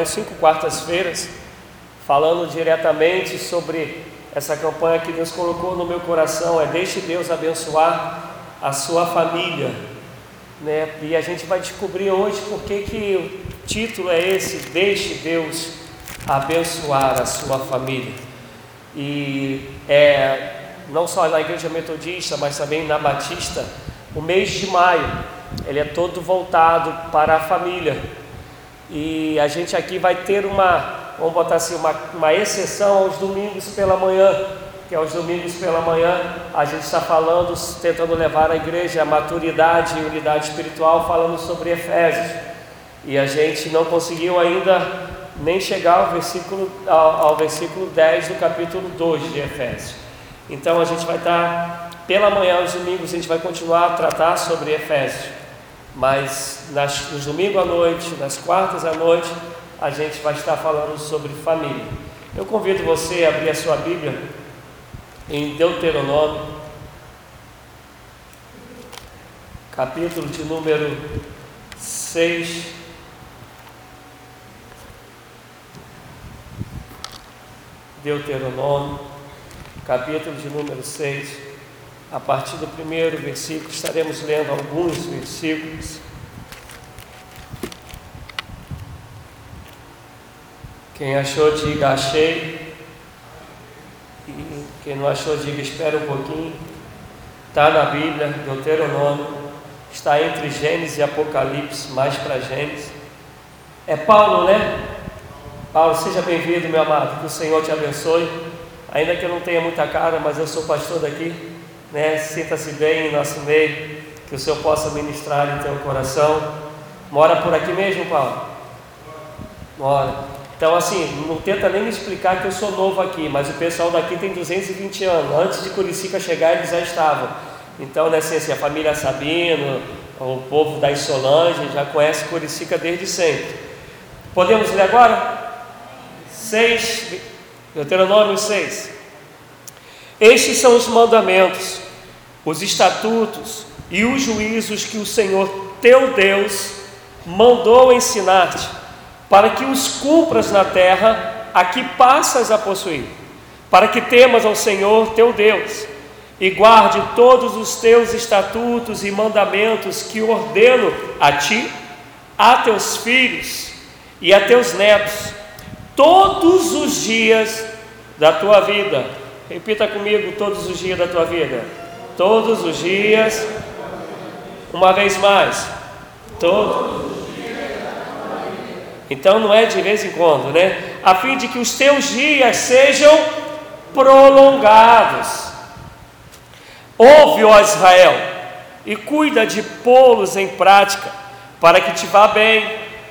São cinco quartas-feiras falando diretamente sobre essa campanha que Deus colocou no meu coração, é deixe Deus abençoar a sua família. Né? E a gente vai descobrir hoje por que, que o título é esse, deixe Deus abençoar a sua família. E é não só na igreja metodista, mas também na batista, o mês de maio, ele é todo voltado para a família. E a gente aqui vai ter uma, vamos botar assim, uma, uma exceção aos domingos pela manhã, que aos domingos pela manhã a gente está falando, tentando levar a igreja à maturidade e unidade espiritual, falando sobre Efésios. E a gente não conseguiu ainda nem chegar ao versículo, ao, ao versículo 10 do capítulo 2 de Efésios. Então a gente vai estar, pela manhã, aos domingos, a gente vai continuar a tratar sobre Efésios. Mas nas, nos domingos à noite, nas quartas à noite, a gente vai estar falando sobre família. Eu convido você a abrir a sua Bíblia em Deuteronômio, capítulo de número 6. Deuteronômio capítulo de número 6, a partir do primeiro versículo, estaremos lendo alguns versículos. Quem achou, diga achei. E quem não achou, diga espera um pouquinho. Está na Bíblia, Deuteronômio, está entre Gênesis e Apocalipse, mais para Gênesis. É Paulo, né? Paulo, seja bem-vindo, meu amado. Que o Senhor te abençoe. Ainda que eu não tenha muita cara, mas eu sou pastor daqui, né? Sinta-se bem em nosso meio, que o Senhor possa ministrar em teu coração. Mora por aqui mesmo, Paulo? Mora. Então, assim, não tenta nem me explicar que eu sou novo aqui, mas o pessoal daqui tem 220 anos. Antes de Curicica chegar, eles já estavam. Então, né, assim, assim, a família Sabino, o povo da Solange já conhece Curicica desde sempre. Podemos ler agora? 6, Deuteronômio 6. Estes são os mandamentos, os estatutos e os juízos que o Senhor teu Deus mandou ensinar-te, para que os cumpras na terra a que passas a possuir, para que temas ao Senhor teu Deus e guarde todos os teus estatutos e mandamentos que ordeno a ti, a teus filhos e a teus netos todos os dias da tua vida. Repita comigo: todos os dias da tua vida. Todos os dias. Uma vez mais. Todos. Então não é de vez em quando, né? A fim de que os teus dias sejam prolongados. Ouve, ó Israel, e cuida de pô-los em prática, para que te vá bem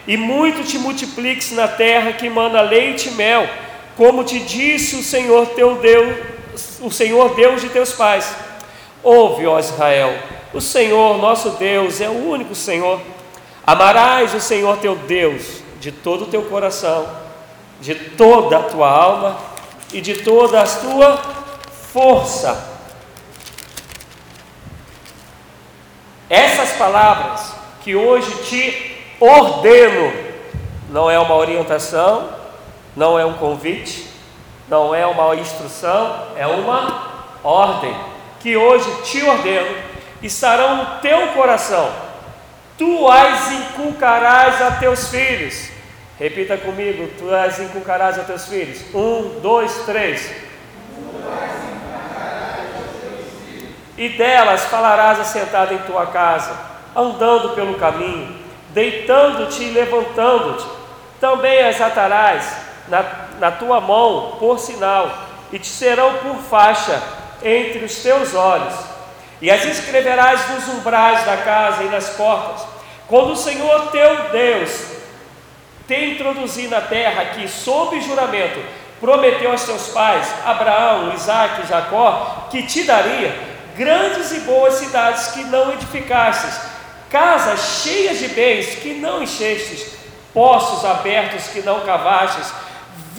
e muito te multipliques na terra que manda leite e mel, como te disse o Senhor teu Deus, o Senhor Deus de teus pais. Ouve, ó Israel, o Senhor nosso Deus é o único Senhor. Amarás o Senhor teu Deus de todo o teu coração, de toda a tua alma e de toda a tua força. Essas palavras que hoje te ordeno, não é uma orientação, não é um convite, não é uma instrução, é uma ordem que hoje te ordeno, estarão no teu coração, tu as inculcarás a teus filhos. Repita comigo, tu as inculcarás a teus filhos. Um, dois, três. E delas falarás assentado em tua casa, andando pelo caminho, deitando-te e levantando-te. Também as atarás na, na tua mão por sinal, e te serão por faixa entre os teus olhos. E as escreverás nos umbrais da casa e nas portas. Quando o Senhor teu Deus te introduzir na terra que, sob juramento, prometeu aos teus pais, Abraão, Isaac e Jacó, que te daria grandes e boas cidades que não edificastes, casas cheias de bens que não enchestes, poços abertos que não cavastes,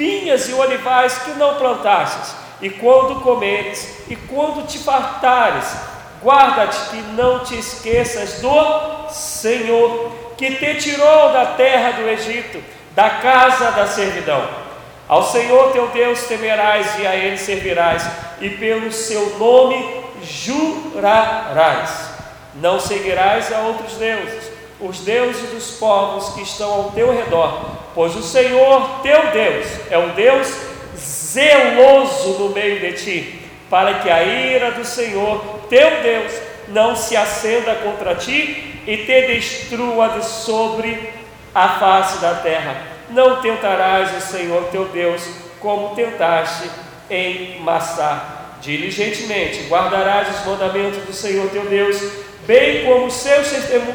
vinhas e olivais que não plantastes. E quando comeres e quando te fartares, guarda-te que não te esqueças do Senhor, que te tirou da terra do Egito, da casa da servidão. Ao Senhor teu Deus temerás e a Ele servirás, e pelo seu nome jurarás. Não seguirás a outros deuses, os deuses dos povos que estão ao teu redor, pois o Senhor teu Deus é um Deus zeloso no meio de ti, para que a ira do Senhor teu Deus não se acenda contra ti e te destrua de sobre a face da terra. Não tentarás o Senhor teu Deus como tentaste em Massá. Diligentemente guardarás os mandamentos do Senhor teu Deus, bem como os seus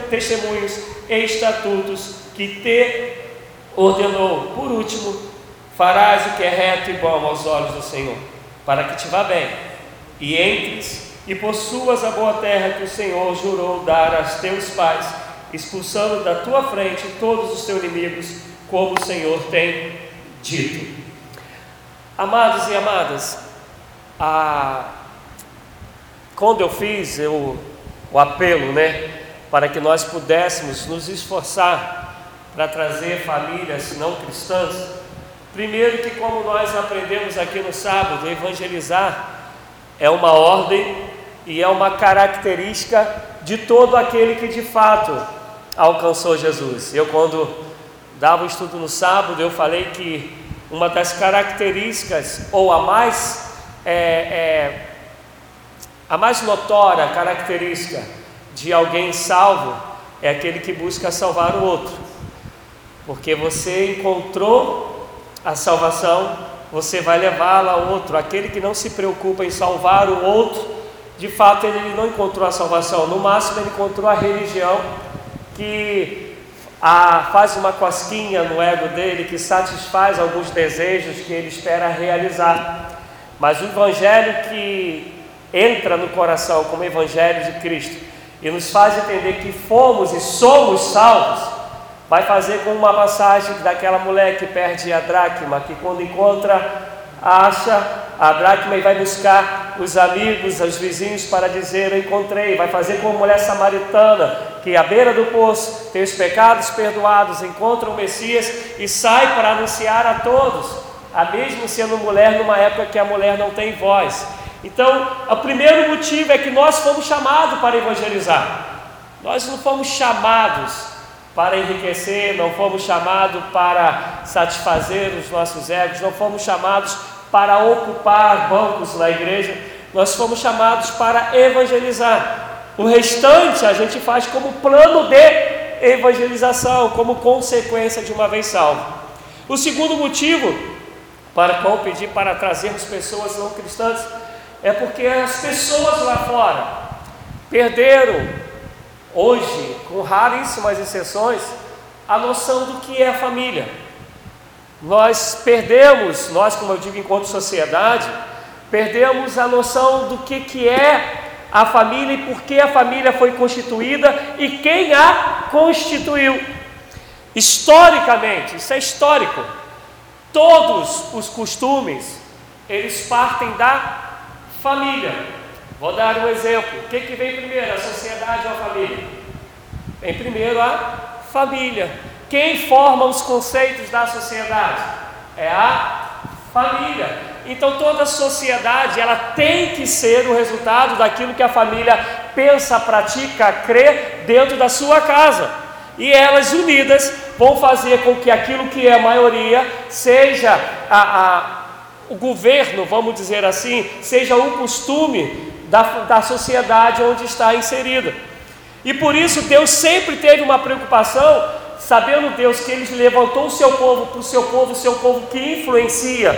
testemunhos e estatutos que te ordenou. Por último, farás o que é reto e bom aos olhos do Senhor, para que te vá bem e entres e possuas a boa terra que o Senhor jurou dar aos teus pais, expulsando da tua frente todos os teus inimigos, como o Senhor tem dito. Amados e amadas, a... quando eu fiz eu, o apelo, né, para que nós pudéssemos nos esforçar para trazer famílias não cristãs, primeiro que como nós aprendemos aqui no sábado, evangelizar é uma ordem e é uma característica de todo aquele que de fato alcançou Jesus. Eu quando dava o estudo no sábado, eu falei que uma das características ou a mais é, é, a mais notória característica de alguém salvo é aquele que busca salvar o outro, porque você encontrou a salvação, você vai levá-la ao outro. Aquele que não se preocupa em salvar o outro, de fato ele não encontrou a salvação, no máximo ele encontrou a religião que a, faz uma cosquinha no ego dele, que satisfaz alguns desejos que ele espera realizar. Mas o Evangelho que entra no coração como Evangelho de Cristo e nos faz entender que fomos e somos salvos, vai fazer como uma passagem daquela mulher que perde a dracma, que quando encontra, acha a dracma e vai buscar os amigos, os vizinhos para dizer: Eu encontrei. Vai fazer como a mulher samaritana, que à beira do poço tem os pecados perdoados, encontra o Messias e sai para anunciar a todos a mesmo sendo mulher numa época que a mulher não tem voz. Então, o primeiro motivo é que nós fomos chamados para evangelizar. Nós não fomos chamados para enriquecer, não fomos chamados para satisfazer os nossos egos, não fomos chamados para ocupar bancos na igreja, nós fomos chamados para evangelizar. O restante a gente faz como plano de evangelização, como consequência de uma vez salvo. O segundo motivo para qual pedir para trazermos pessoas não cristãs, é porque as pessoas lá fora perderam, hoje, com raríssimas exceções, a noção do que é família. Nós perdemos, nós, como eu digo, enquanto sociedade, perdemos a noção do que, que é a família e por que a família foi constituída e quem a constituiu. Historicamente, isso é histórico. Todos os costumes, eles partem da família. Vou dar um exemplo. O que, que vem primeiro, a sociedade ou a família? Vem primeiro a família. Quem forma os conceitos da sociedade? É a família. Então toda sociedade ela tem que ser o resultado daquilo que a família pensa, pratica, crê dentro da sua casa. E elas unidas vão fazer com que aquilo que é a maioria seja a, a, o governo, vamos dizer assim, seja o costume da, da sociedade onde está inserida. E por isso Deus sempre teve uma preocupação, sabendo Deus que Ele levantou o seu povo para o seu povo, o seu povo que influencia,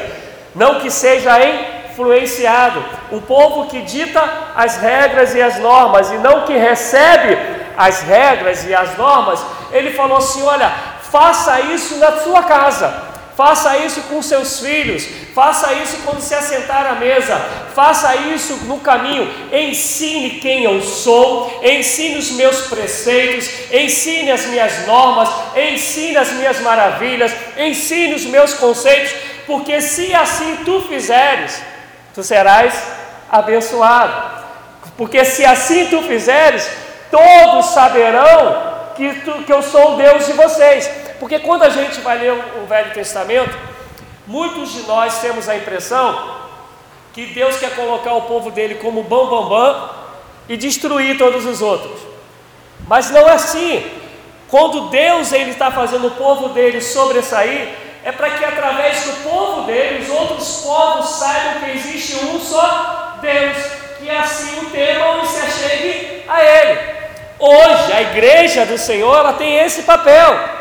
não que seja influenciado, um povo que dita as regras e as normas, e não que recebe as regras e as normas, ele falou assim: olha, faça isso na sua casa, faça isso com seus filhos, faça isso quando se assentar à mesa, faça isso no caminho, ensine quem eu sou, ensine os meus preceitos, ensine as minhas normas, ensine as minhas maravilhas, ensine os meus conceitos, porque se assim tu fizeres, tu serás abençoado. Porque se assim tu fizeres, todos saberão que, tu, que eu sou o Deus de vocês. Porque quando a gente vai ler o Velho Testamento, muitos de nós temos a impressão que Deus quer colocar o povo dele como bam bam bam e destruir todos os outros. Mas não é assim. Quando Deus ele está fazendo o povo dele sobressair, é para que através do povo dele os outros povos saibam que existe um só Deus, que assim o temam e se achegue a Ele. Hoje a igreja do Senhor ela tem esse papel.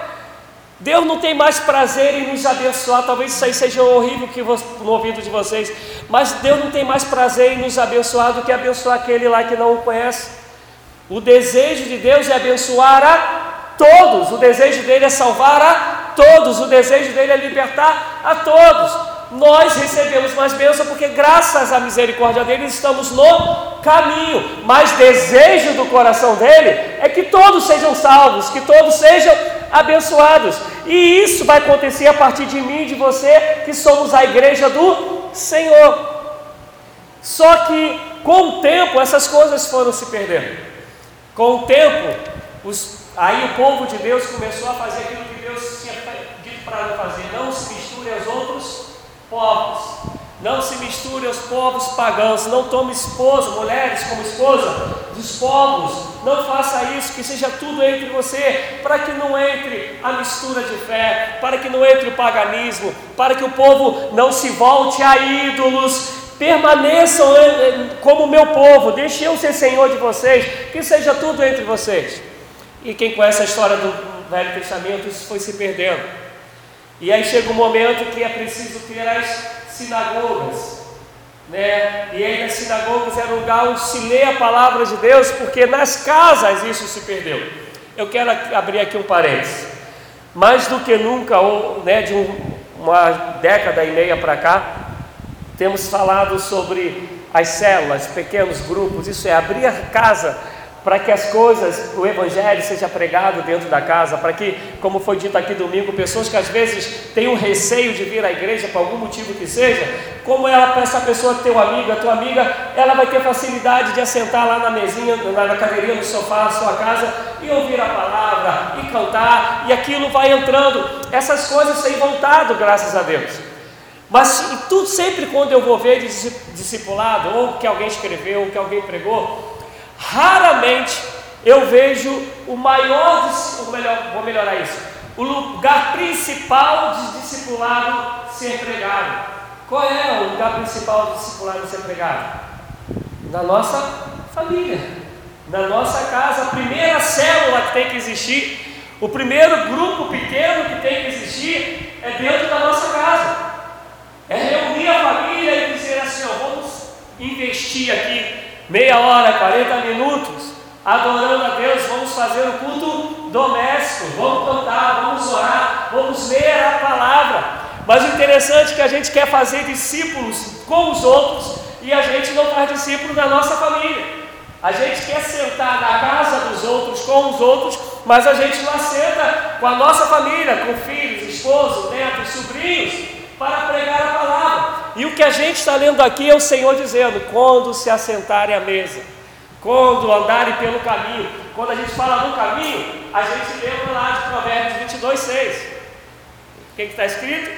Deus não tem mais prazer em nos abençoar, talvez isso aí seja horrível que no ouvido de vocês, mas Deus não tem mais prazer em nos abençoar do que abençoar aquele lá que não o conhece. O desejo de Deus é abençoar a todos, o desejo dele é salvar a todos, o desejo dele é libertar a todos. Nós recebemos mais bênção porque, graças à misericórdia dele, estamos no caminho. Mas desejo do coração dele é que todos sejam salvos, que todos sejam abençoados. E isso vai acontecer a partir de mim e de você, que somos a igreja do Senhor. Só que, com o tempo, essas coisas foram se perdendo. Com o tempo, os, aí o povo de Deus começou a fazer aquilo que Deus tinha dito para fazer: não se misture aos outros povos. Não se misture aos povos pagãos, não tome esposa, mulheres como esposa dos povos, não faça isso, que seja tudo entre você, para que não entre a mistura de fé, para que não entre o paganismo, para que o povo não se volte a ídolos, permaneçam eh, eh, como meu povo, deixe eu ser senhor de vocês, que seja tudo entre vocês. E quem conhece a história do Velho Testamento, isso foi se perdendo. E aí chega um momento que é preciso ter as sinagogas, né? E aí nas sinagogas era um lugar onde se lê a palavra de Deus, porque nas casas isso se perdeu. Eu quero abrir aqui um parênteses. Mais do que nunca, ou, né, de um, uma década e meia para cá, temos falado sobre as células, pequenos grupos, isso é abrir a casa para que as coisas, o Evangelho seja pregado dentro da casa, para que, como foi dito aqui domingo, pessoas que às vezes têm um receio de vir à igreja por algum motivo que seja, como ela, essa pessoa, teu amigo, a tua amiga, ela vai ter facilidade de assentar lá na mesinha, na cadeirinha, no sofá da sua casa e ouvir a palavra e cantar, e aquilo vai entrando, essas coisas têm voltado, graças a Deus. Mas tudo sempre quando eu vou ver discipulado, ou que alguém escreveu, ou que alguém pregou, Raramente eu vejo o maior, ou melhor, vou melhorar isso, o lugar principal de discipulado ser pregado. Qual é o lugar principal de discipulado ser pregado? Na nossa família, na nossa casa, a primeira célula que tem que existir, o primeiro grupo pequeno que tem que existir é dentro da nossa casa. É reunir a família e dizer assim: ó, vamos investir aqui meia hora, 40 minutos, adorando a Deus, vamos fazer o culto doméstico, vamos cantar, vamos orar, vamos ler a palavra. Mas o interessante é que a gente quer fazer discípulos com os outros e a gente não faz discípulo da nossa família. A gente quer sentar na casa dos outros com os outros, mas a gente não senta com a nossa família, com filhos, esposo, netos, sobrinhos, para pregar a palavra. E o que a gente está lendo aqui é o Senhor dizendo: quando se assentarem à mesa, quando andarem pelo caminho. Quando a gente fala do caminho, a gente lembra lá de Provérbios 22, 6. O que está escrito?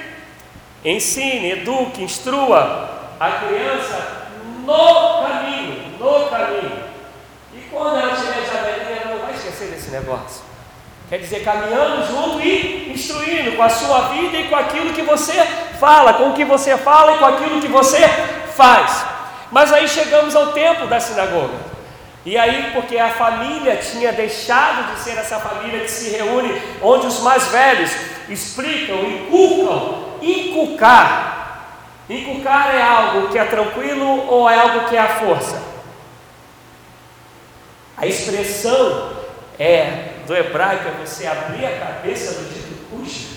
Ensine, eduque, instrua a criança no caminho, no caminho. E quando ela estiver já velhinha, ela não vai esquecer desse negócio. Quer dizer, caminhando junto e instruindo com a sua vida e com aquilo que você fala, com o que você fala e com aquilo que você faz. Mas aí chegamos ao tempo da sinagoga. E aí, porque a família tinha deixado de ser essa família que se reúne, onde os mais velhos explicam, inculcam, inculcar. Inculcar é algo que é tranquilo ou é algo que é a força? A expressão é do hebraico é você abrir a cabeça do dito cujo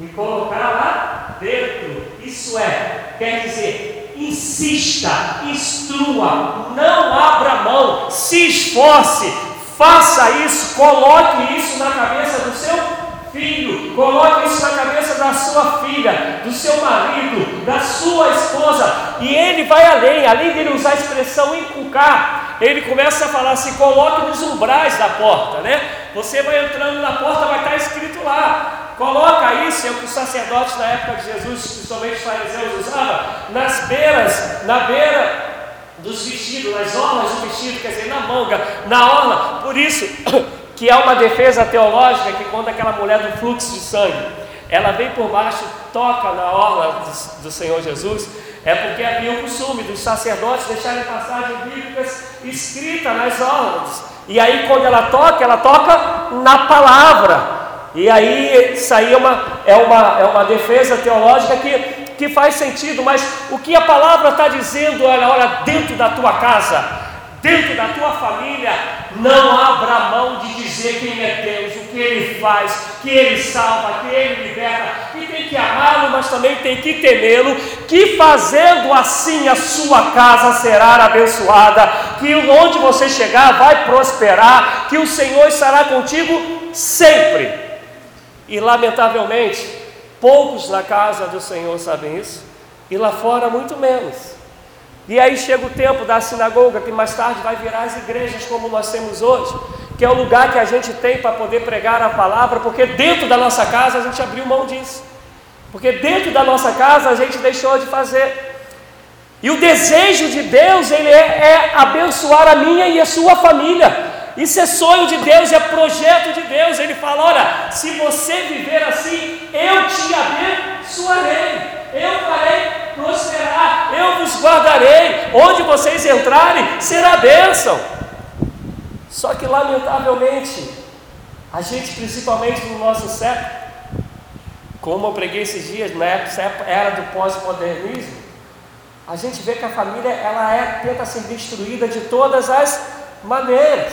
e colocar lá dentro. Isso é, quer dizer, insista, instrua, não abra mão, se esforce, faça isso, coloque isso na cabeça do seu filho, coloque isso na cabeça da sua filha, do seu marido, da sua esposa, e ele vai além, além dele usar a expressão inculcar, ele começa a falar assim: coloque nos umbrais da porta, né? Você vai entrando na porta, vai estar escrito lá: coloca isso, é o que os sacerdotes na época de Jesus, principalmente os fariseus, usavam, nas beiras, na beira dos vestidos, nas orlas do vestido, quer dizer, na manga, na orla. Por isso que é uma defesa teológica que conta aquela mulher do fluxo de sangue. Ela vem por baixo, toca na orla do, do Senhor Jesus, é porque havia o costume dos sacerdotes deixarem passagens bíblicas escritas nas orlas. E aí, quando ela toca, ela toca na palavra. E aí, isso aí é uma, é uma, é uma defesa teológica que, que faz sentido, mas o que a palavra está dizendo, olha, olha, dentro da tua casa, dentro da tua família, não abra mão de dizer quem é Deus, o que Ele faz, que Ele salva, que Ele liberta, que tem que amá-lo, mas também tem que temê-lo, que fazendo assim a sua casa será abençoada, que onde você chegar vai prosperar, que o Senhor estará contigo sempre. E lamentavelmente, poucos na casa do Senhor sabem isso, e lá fora muito menos. E aí chega o tempo da sinagoga, que mais tarde vai virar as igrejas como nós temos hoje, que é o lugar que a gente tem para poder pregar a palavra, porque dentro da nossa casa a gente abriu mão disso. Porque dentro da nossa casa a gente deixou de fazer. E o desejo de Deus, ele é, é abençoar a minha e a sua família. Isso é sonho de Deus, é projeto de Deus. Ele fala: olha, se você viver assim, eu te abençoarei, eu farei prosperar, eu vos guardarei. Onde vocês entrarem, será bênção. Só que, lamentavelmente, a gente, principalmente no nosso século, como eu preguei esses dias, na era do pós-modernismo, a gente vê que a família ela é, tenta ser destruída de todas as maneiras.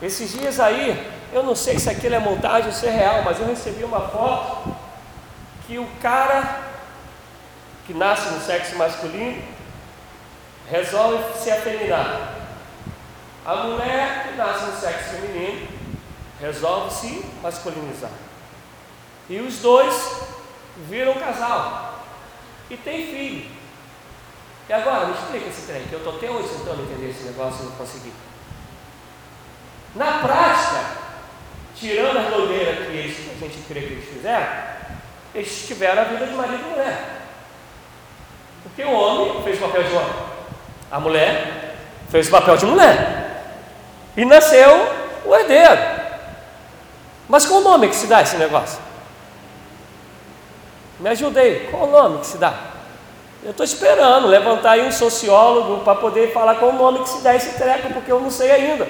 Esses dias aí, eu não sei se aquilo é montagem ou se é real, mas eu recebi uma foto que o cara que nasce no sexo masculino resolve se afeminar. A mulher que nasce no sexo feminino resolve se masculinizar. E os dois viram casal e tem filho. E agora, me explica esse trem, que eu estou até hoje tentando entender esse negócio e não consegui. Na prática, tirando as doideiras que, que a gente crê que eles fizeram, eles tiveram a vida de marido e mulher. Porque o homem fez o papel de homem, a mulher fez o papel de mulher. E nasceu o herdeiro. Mas qual o nome que se dá esse negócio? Me ajudei, qual o nome que se dá? Eu estou esperando levantar aí um sociólogo para poder falar qual o nome que se dá esse treco, porque eu não sei ainda.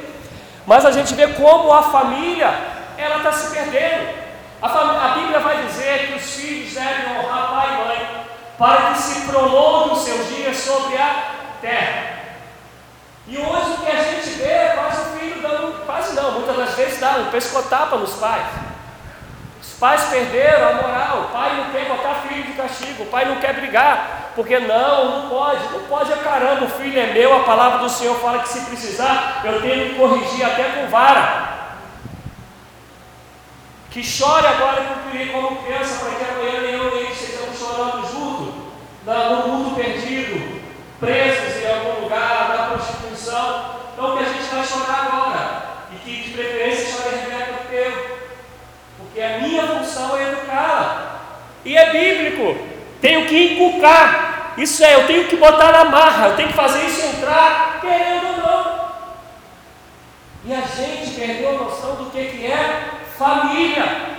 Mas a gente vê como a família ela está se perdendo. A, a, Bíblia vai dizer que os filhos devem honrar pai e mãe para que se prolongue os seus dias sobre a terra. E hoje o que a gente vê é quase o filho dando, quase não, muitas das vezes dá um pescotapa nos pais. Os pais perderam a moral, o pai não quer botar filho de castigo, o pai não quer brigar, porque não, não pode, não pode é caramba, o filho é meu, a palavra do Senhor fala que se precisar, eu tenho que corrigir até com vara. Que chore agora como criança, para que amanhã nem estejamos chorando junto, no mundo presos em algum lugar, na prostituição. Então que a gente vai chorar agora, e que de preferência chore Rebeca do teu, porque a minha função é educá-la, e é bíblico tenho que inculcar. Isso é, eu tenho que botar na marra, eu tenho que fazer isso entrar, querendo ou não. E a gente perdeu a noção do que, que é família.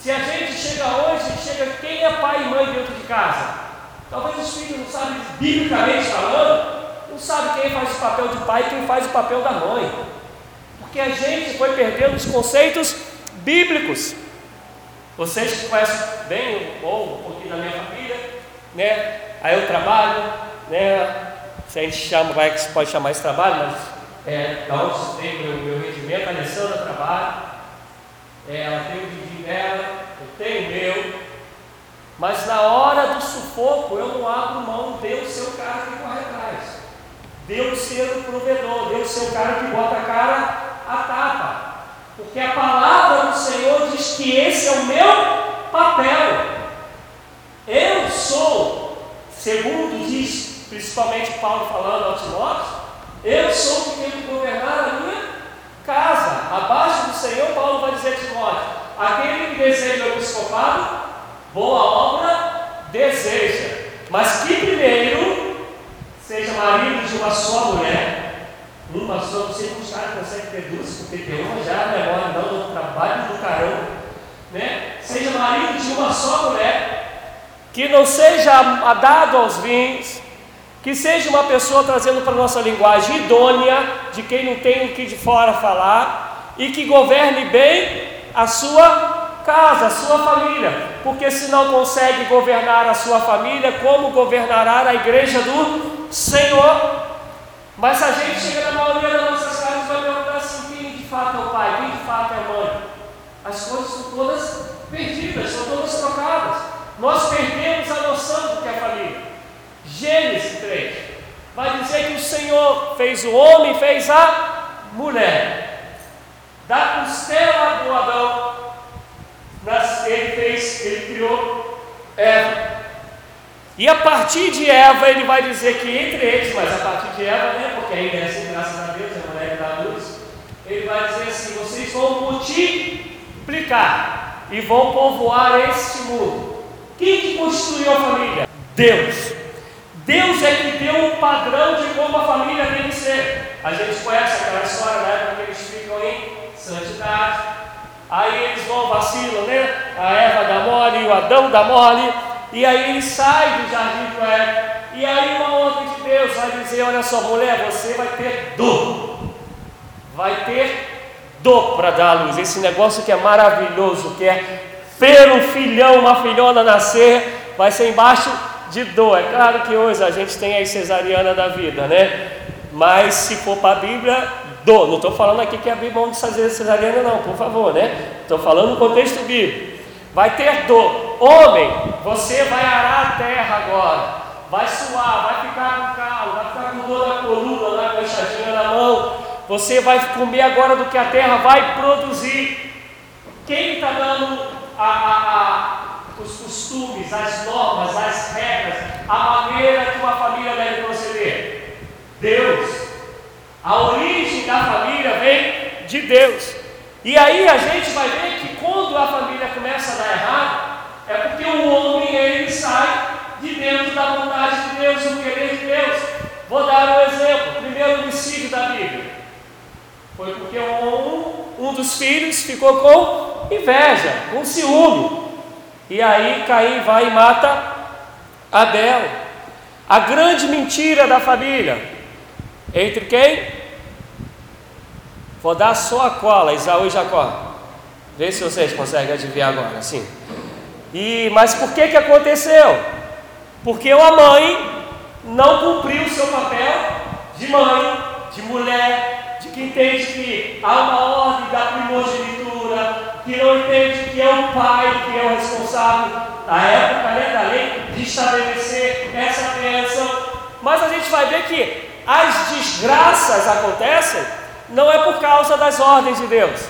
Se a gente chega hoje, chega quem é pai e mãe dentro de casa? Talvez os filhos não sabem, biblicamente falando, não sabem quem faz o papel de pai e quem faz o papel da mãe. Porque a gente foi perdendo os conceitos bíblicos. Vocês que conhecem bem ou um pouquinho da minha família, né? Aí eu trabalho, né? Se a gente chama, vai que pode chamar esse trabalho, mas é, da onde tem o meu, meu rendimento, a Alessandra trabalha, é, ela tem o Didi dela, eu tenho o meu, mas na hora do sufoco eu não abro mão, Deus ser o cara que corre atrás, Deus ser o provedor, Deus ser o cara que bota a cara a tapa. Porque a palavra do Senhor diz que esse é o meu papel. Eu sou, segundo diz principalmente Paulo falando ao Timóteo, eu sou o que tenho que governar a minha casa. Abaixo do Senhor, Paulo vai dizer a Timóteo: aquele que deseja o episcopado, boa obra deseja, mas que primeiro seja marido de uma só mulher, uma só, você não sabe, consegue ter duas, porque tem uma já, memória não, do trabalho do carão, né? Seja marido de uma só mulher, que não seja dado aos vinhos, que seja uma pessoa trazendo para a nossa linguagem idônea, de quem não tem o que de fora falar, e que governe bem a sua casa, a sua família, porque se não consegue governar a sua família, como governará a igreja do Senhor? Mas a gente chega na maioria das nossas casas e vai perguntar assim: quem de fato é o pai, quem de fato é a mãe? As coisas são todas perdidas, são todas trocadas. Nós perdemos a noção do que é família. Gênesis 3 vai dizer que o Senhor fez o homem, fez a mulher. Da costela do Adão, ele fez, ele criou Eva. E a partir de Eva, ele vai dizer que entre eles, mas a partir de Eva, né, porque ainda é assim, graças a Deus, é a mulher da luz, ele vai dizer assim: vocês vão multiplicar e vão povoar este mundo. Quem que construiu a família? Deus. Deus é que deu um padrão de como a família tem que ser. A gente conhece aquela história, né? Porque eles ficam em santidade. Aí eles vão, vacilam, né? A Eva dá mole, o Adão dá mole. E aí eles saem do jardim do Éden. E aí uma ordem de Deus vai dizer: Olha só, mulher, você vai ter dor. Vai ter dor para dar a luz. Esse negócio que é maravilhoso, que é ver um filhão, uma filhona nascer, vai ser embaixo de dor. É claro que hoje a gente tem a cesariana da vida, né? Mas se for para a Bíblia, Não estou falando aqui que a Bíblia vamos fazer cesariana, não, por favor, né? Estou falando no contexto bíblico. Vai ter dor. Homem, você vai arar a terra agora. Vai suar, vai ficar com calo, vai ficar com dor na coluna, lá com a enxadinha na mão. Você vai comer agora do que a terra vai produzir. Quem está dando a, a, a os costumes, as normas, as regras, a maneira que uma família deve proceder? Deus. A origem da família vem de Deus. E aí a gente vai ver que quando a família começa a dar errado, é porque o homem ele sai de dentro da vontade de Deus, o querer de Deus. Vou dar um exemplo. Primeiro homicídio da Bíblia. Foi porque um, um dos filhos ficou com inveja, com ciúme. E aí Caim vai e mata Abel. A grande mentira da família. Entre quem? Vou dar só a cola, Isaú e Jacó. Vê se vocês conseguem adivinhar agora, sim. E, mas por que que aconteceu? Porque a mãe não cumpriu o seu papel de mãe, de mulher, de que entende que há uma ordem da primogenitura, que não entende que é o pai que é o responsável, na época né, da lei, de estabelecer essa bênção. Mas a gente vai ver que as desgraças acontecem não é por causa das ordens de Deus,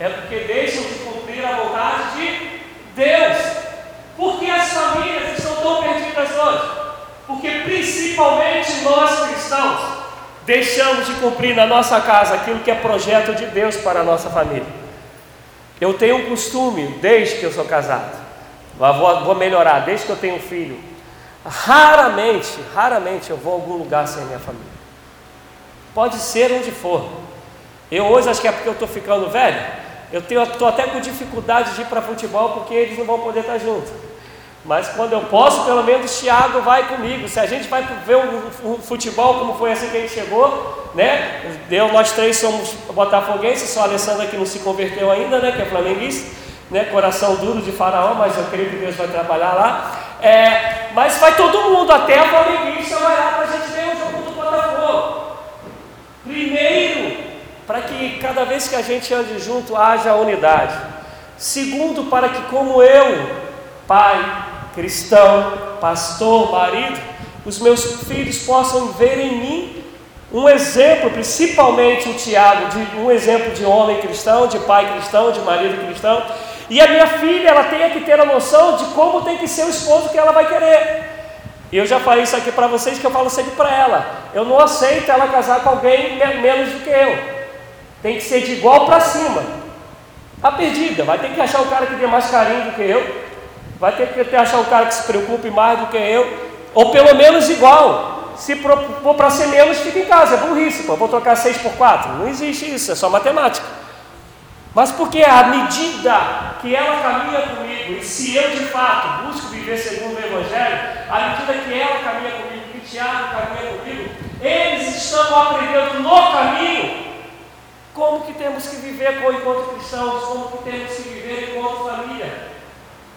é porque deixam de cumprir a vontade de Deus. Por que as famílias estão tão perdidas hoje? Porque principalmente nós cristãos deixamos de cumprir na nossa casa aquilo que é projeto de Deus para a nossa família. Eu tenho um costume, desde que eu sou casado, vou, vou melhorar, desde que eu tenho um filho. Raramente, raramente eu vou a algum lugar sem minha família. Pode ser onde for. Eu hoje acho que é porque eu estou ficando velho. Eu estou até com dificuldade de ir para futebol porque eles não vão poder estar juntos. Mas quando eu posso, pelo menos Thiago vai comigo. Se a gente vai ver um, futebol como foi assim que a gente chegou, né? Eu, nós três somos botafoguenses, só a Alessandra que não se converteu ainda, né? Que é flamenguista, né? Coração duro de faraó, mas eu creio que Deus vai trabalhar lá. É, mas vai todo mundo, até a flamenguista vai lá para a gente ver o jogo do Botafogo. Primeiro, para que cada vez que a gente ande junto haja unidade. Segundo, para que como eu, pai, cristão, pastor, marido, os meus filhos possam ver em mim um exemplo, principalmente o Tiago, de um exemplo de homem cristão, de pai cristão, de marido cristão, e a minha filha, ela tenha que ter a noção de como tem que ser o esposo que ela vai querer. Eu já falei isso aqui para vocês que eu falo sempre para ela. Eu não aceito ela casar com alguém menos do que eu. Tem que ser de igual para cima. Está perdida, vai ter que achar o cara que dê mais carinho do que eu, vai ter que achar o cara que se preocupe mais do que eu, ou pelo menos igual. Se for para ser menos, fica em casa, é burrice, pô. vou trocar 6 por 4. Não existe isso, é só matemática. Mas porque à medida que ela caminha comigo, e se eu de fato busco viver segundo o Evangelho, à medida que ela caminha comigo, que Tiago caminha comigo, eles estão aprendendo no caminho como que temos que viver enquanto cristãos, como que temos que viver enquanto família.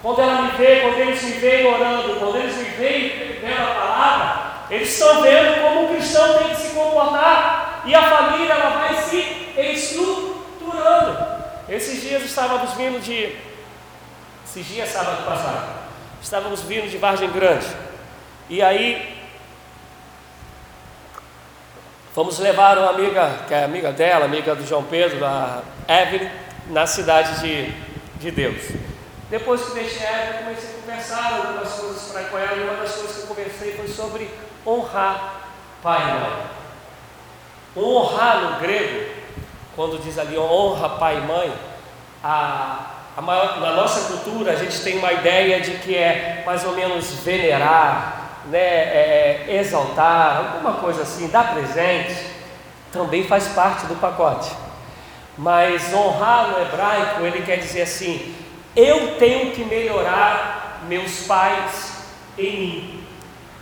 Quando ela me vê, quando eles me veem orando, quando eles me veem vendo a palavra, eles estão vendo como o cristão tem que se comportar. E a família ela vai se estruturando. Esses dias estávamos vindo de. Esses dias, sábado passado, estávamos vindo de Vargem Grande. E aí fomos levar uma amiga, que é amiga dela, amiga do João Pedro, a Evelyn, na cidade de, de Deus. Depois que deixei ela, eu comecei a conversar algumas coisas para com ela, e uma das coisas que eu conversei foi sobre honrar pai e mãe. Honrar no grego, quando diz ali honra pai e mãe, a, a maior, na nossa cultura a gente tem uma ideia de que é mais ou menos venerar, né, é, é exaltar, alguma coisa assim, dar presente, também faz parte do pacote. Mas honrar no hebraico, ele quer dizer assim, eu tenho que melhorar meus pais em mim.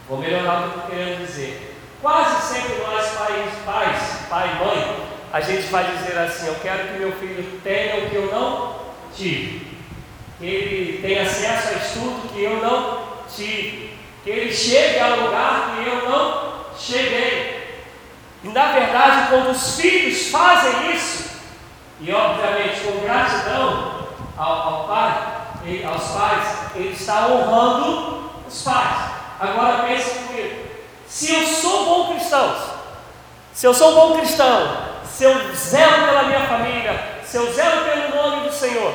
Vou melhorar o que eu querendo dizer. Quase sempre nós, pais, pais, pai e mãe, a gente vai dizer assim: Eu quero que meu filho tenha o que eu não tive, que ele tenha acesso a estudo que eu não tive, que ele chegue ao lugar que eu não cheguei. E na verdade, quando os filhos fazem isso, e obviamente com gratidão, ao, ao pai, aos pais, ele está honrando os pais. Agora pense comigo: se eu sou bom cristão, se eu sou bom cristão, se eu zelo pela minha família, se eu zelo pelo nome do Senhor,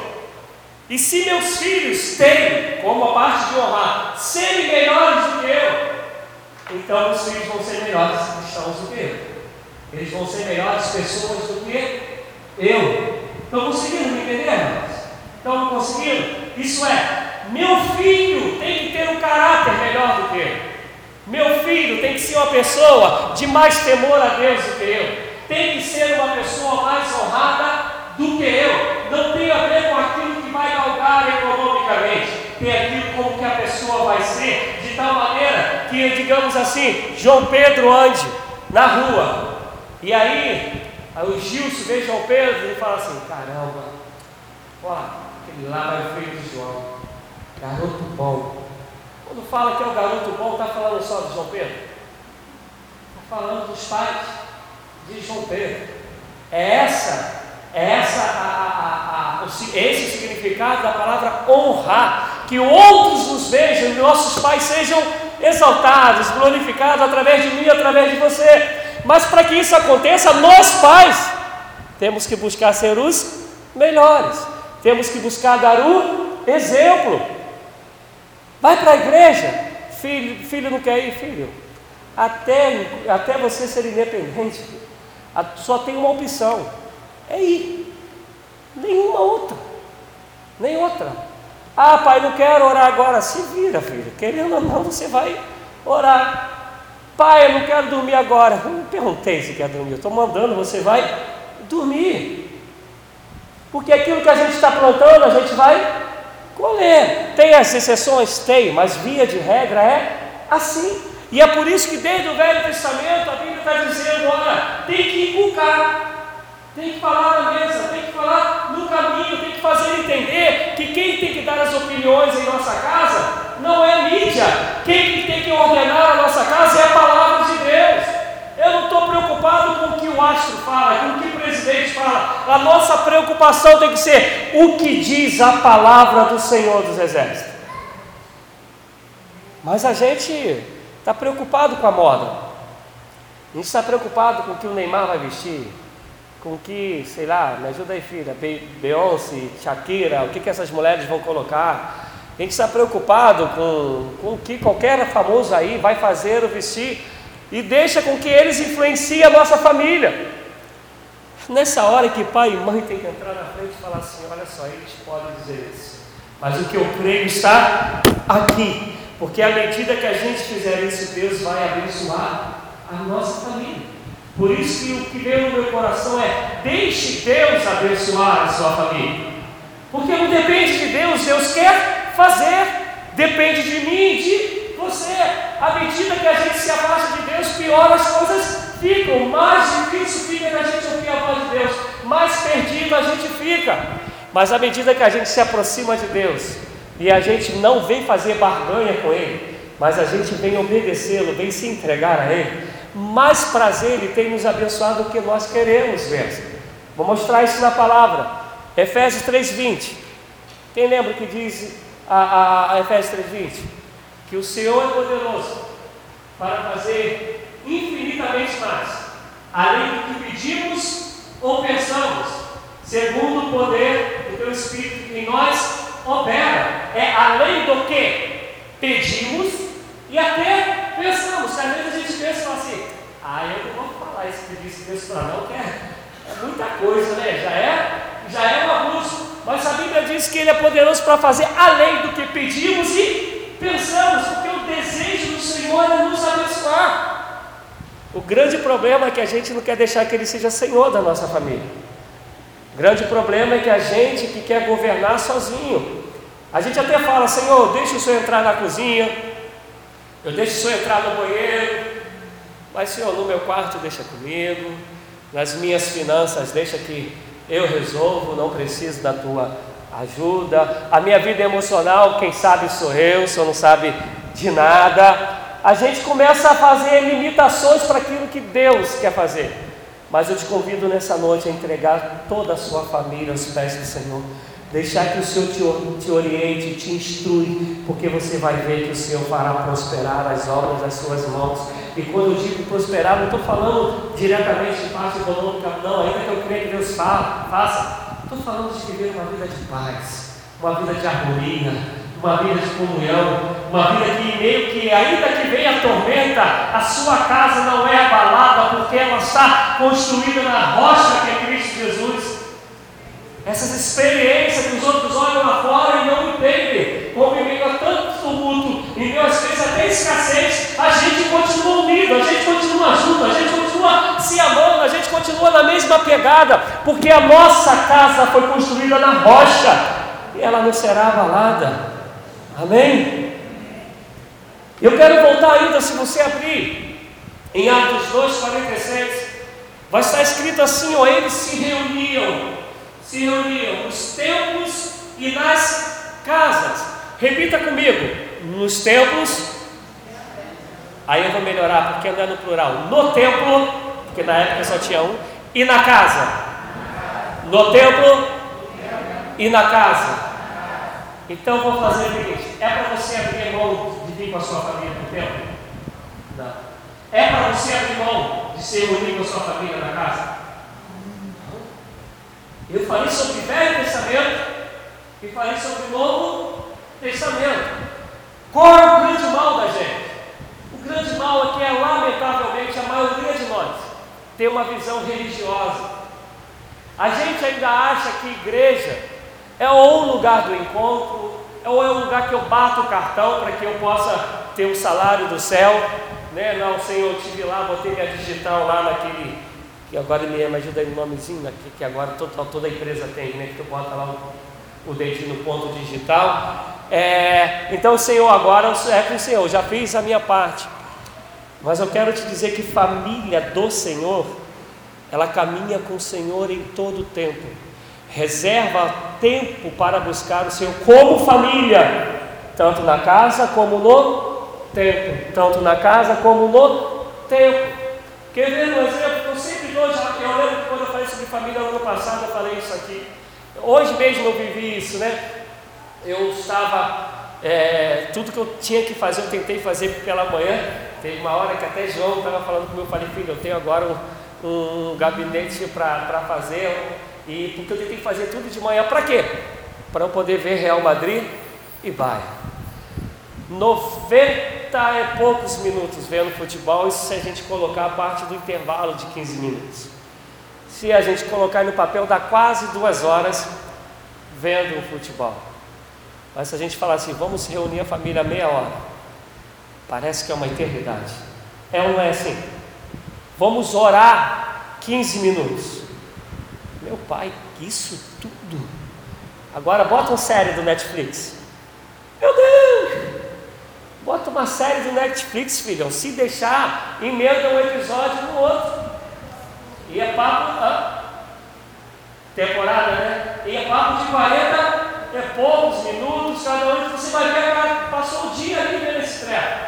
e se meus filhos têm, como a parte de honrar, serem melhores do que eu, então os filhos vão ser melhores cristãos do que eu. Eles vão ser melhores pessoas do que eu. Estão conseguindo me entender, irmãos? Estão conseguindo? Isso é, meu filho tem que ter um caráter melhor do que eu. Meu filho tem que ser uma pessoa de mais temor a Deus do que eu. Tem que ser uma pessoa mais honrada do que eu. Não tem a ver com aquilo economicamente. Tem aquilo como que a pessoa vai ser, de tal maneira que, digamos assim, João Pedro ande na rua. E aí, o Gilson vê João Pedro e fala assim: caramba, olha lá vai o filho de João, garoto bom. Quando fala que é o garoto bom, está falando só de João Pedro? Está falando dos pais de João Pedro. É essa, é essa a, a, a, esse o significado da palavra honrar. Que outros nos vejam, nossos pais sejam exaltados, glorificados através de mim, através de você. Mas para que isso aconteça, nós pais temos que buscar ser os melhores. Temos que buscar dar o exemplo. Vai para a igreja. Filho, filho não quer ir, filho. Até, até você ser independente, só tem uma opção: é ir. Nenhuma outra. Nem outra. Ah, pai, não quero orar agora. Se vira, filho. Querendo ou não, você vai orar. Pai, eu não quero dormir agora. Eu não perguntei se quer dormir. Eu estou mandando, você vai dormir. Porque aquilo que a gente está plantando, a gente vai colher. Tem as exceções? Tem, mas via de regra é assim. E é por isso que desde o Velho Testamento a Bíblia está dizendo: olha, tem que inculcar, tem que falar na mesa, tem que falar no caminho, tem que fazer entender que quem tem que dar as opiniões em nossa casa não é mídia, quem tem que ordenar a nossa casa é a palavra de Deus. Eu não estou preocupado com o que o astro fala, com o que o presidente fala. A nossa preocupação tem que ser o que diz a palavra do Senhor dos Exércitos. Mas a gente está preocupado com a moda. A gente está preocupado com o que o Neymar vai vestir, com que, sei lá, me ajuda aí, filha, Beyoncé, Shakira, o que, que essas mulheres vão colocar. A gente está preocupado com, com o que qualquer famoso aí vai fazer ou vestir e deixa com que eles influenciem a nossa família. Nessa hora que pai e mãe têm que entrar na frente e falar assim: olha só, eles podem dizer isso, mas o que eu creio está aqui, porque à medida que a gente fizer isso, Deus vai abençoar a nossa família. Por isso que o que veio no meu coração é: deixe Deus abençoar a sua família, porque não depende de Deus, Deus quer fazer, depende de mim e de você. À medida que a gente se afasta de Deus, pior as coisas ficam, mais difícil fica da gente ouvir a voz de Deus, mais perdido a gente fica. Mas à medida que a gente se aproxima de Deus e a gente não vem fazer barganha com Ele, mas a gente vem obedecê-lo, vem se entregar a Ele, mais prazer Ele tem nos abençoado do que nós queremos ver. Vou mostrar isso na palavra. Efésios 3,20. Quem lembra que diz a, a, a Efésios 3,20? Que o Senhor é poderoso para fazer infinitamente mais, além do que pedimos ou pensamos, segundo o poder do teu Espírito em nós opera. É além do que pedimos e até pensamos. Às vezes a gente pensa assim, ah, eu não vou falar isso que disse Deus para não, que é, é muita coisa, né? Já é, já é um abuso. Mas a Bíblia diz que Ele é poderoso para fazer além do que pedimos e pensamos, porque o desejo do Senhor é nos abençoar. O grande problema é que a gente não quer deixar que ele seja senhor da nossa família. O grande problema é que a gente que quer governar sozinho. A gente até fala, Senhor, deixa o Senhor entrar na cozinha, eu deixo o Senhor entrar no banheiro, mas Senhor, no meu quarto deixa comigo, nas minhas finanças deixa que eu resolvo, não preciso da tua ajuda. A minha vida emocional, quem sabe sou eu, o Senhor não sabe de nada a gente começa a fazer limitações para aquilo que Deus quer fazer. Mas eu te convido nessa noite a entregar toda a sua família aos pés do Senhor. Deixar que o Senhor te, te oriente, te instrui, porque você vai ver que o Senhor fará prosperar as obras das suas mãos. E quando eu digo prosperar, não estou falando diretamente de parte econômica, não, ainda que eu creia que Deus faça. Estou falando de viver uma vida de paz, uma vida de harmonia, uma vida de comunhão, uma vida que meio que, ainda que venha a tormenta, a sua casa não é abalada, porque ela está construída na rocha que é Cristo Jesus. Essas experiências que os outros olham lá fora e não entendem, como em meio a tanto tumulto, em meio às vezes até escassez, a gente continua unido, a gente continua junto, a gente continua se amando, a gente continua na mesma pegada, porque a nossa casa foi construída na rocha e ela não será abalada. Amém? Eu quero voltar ainda, se você abrir, em Atos 2, 46, vai estar escrito assim: ó, eles se reuniam, se reuniam nos templos e nas casas. Repita comigo: nos templos, aí eu vou melhorar, porque não é no plural, no templo, porque na época só tinha um, e na casa. No templo e na casa. Então vou fazer o seguinte: é para você abrir mão de vir com a sua família no tempo? Não. É para você abrir mão de se reunir com a sua família na casa? Eu falei sobre o Velho Testamento e falei sobre o Novo Testamento. Qual é o grande mal da gente? O grande mal é que é, lamentavelmente, a maioria de nós tem uma visão religiosa. A gente ainda acha que igreja é ou o lugar do encontro, ou é o lugar que eu bato o cartão para que eu possa ter o salário do céu. Né? Não, Senhor, eu estive lá, botei minha digital lá naquele. Que agora me ajuda aí o nomezinho aqui, que agora toda, toda empresa tem, né? Que tu bota lá o, o dedinho no ponto digital. É, então, Senhor, agora é com o Senhor, já fiz a minha parte. Mas eu quero te dizer que família do Senhor, ela caminha com o Senhor em todo o tempo reserva tempo para buscar o Senhor como família, tanto na casa como no templo, tanto na casa como no templo. Quer ver um exemplo? Dou, já, eu lembro que quando eu falei sobre família no ano passado, eu falei isso aqui. Hoje mesmo eu vivi isso, né? Eu estava, é, tudo que eu tinha que fazer, eu tentei fazer pela manhã. Teve uma hora que até João estava falando comigo, eu falei, filho, eu tenho agora um, um gabinete para fazer, e porque eu tentei fazer tudo de manhã, para quê? Para eu poder ver Real Madrid e Bayern. 90 e poucos minutos vendo futebol, isso se a gente colocar a parte do intervalo de 15 minutos. se a gente colocar no papel, dá quase duas horas vendo o futebol. Mas se a gente falar assim, vamos reunir a família meia hora, parece que é uma eternidade. É ou não é assim? Vamos orar 15 minutos. Meu pai, isso tudo. Agora bota uma série do Netflix. Uma série do Netflix, filhão. Se deixar, emenda um episódio no outro. E é papo. Ah, temporada, né? E é papo de 40 é poucos minutos, cada um. Você vai ver, cara, passou o dia ali vendo esse treco.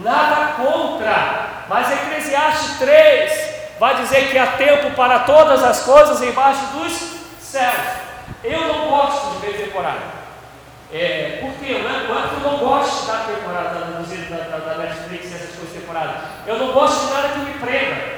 Nada contra. Mas Eclesiastes 3 vai dizer que há tempo para todas as coisas embaixo dos céus. Eu não gosto de ver temporada. É, por quê? Não é, não é eu não gosto da temporada da, da, da Netflix e essas coisas temporadas. Eu não gosto de nada que me prenda.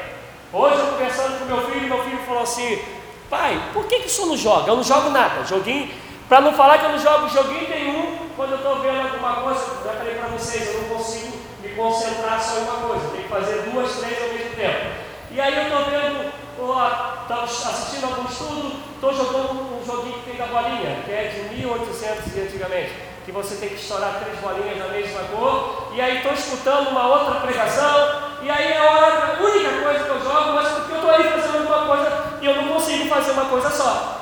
Hoje eu conversando com meu filho, meu filho falou assim, pai, por que, que o senhor não joga? Eu não jogo nada. Joguinho, para não falar que eu não jogo joguinho nenhum, quando eu estou vendo alguma coisa, já falei para vocês, eu não consigo me concentrar só em uma coisa, tem que fazer duas, três ao mesmo tempo. E aí eu estou vendo, estou assistindo algum estudo, estou jogando um joguinho que tem da bolinha, que é de 1800 antigamente, que você tem que estourar três bolinhas da mesma cor, e aí estou escutando uma outra pregação, e aí é a única coisa que eu jogo, mas porque eu estou aí fazendo alguma coisa e eu não consigo fazer uma coisa só.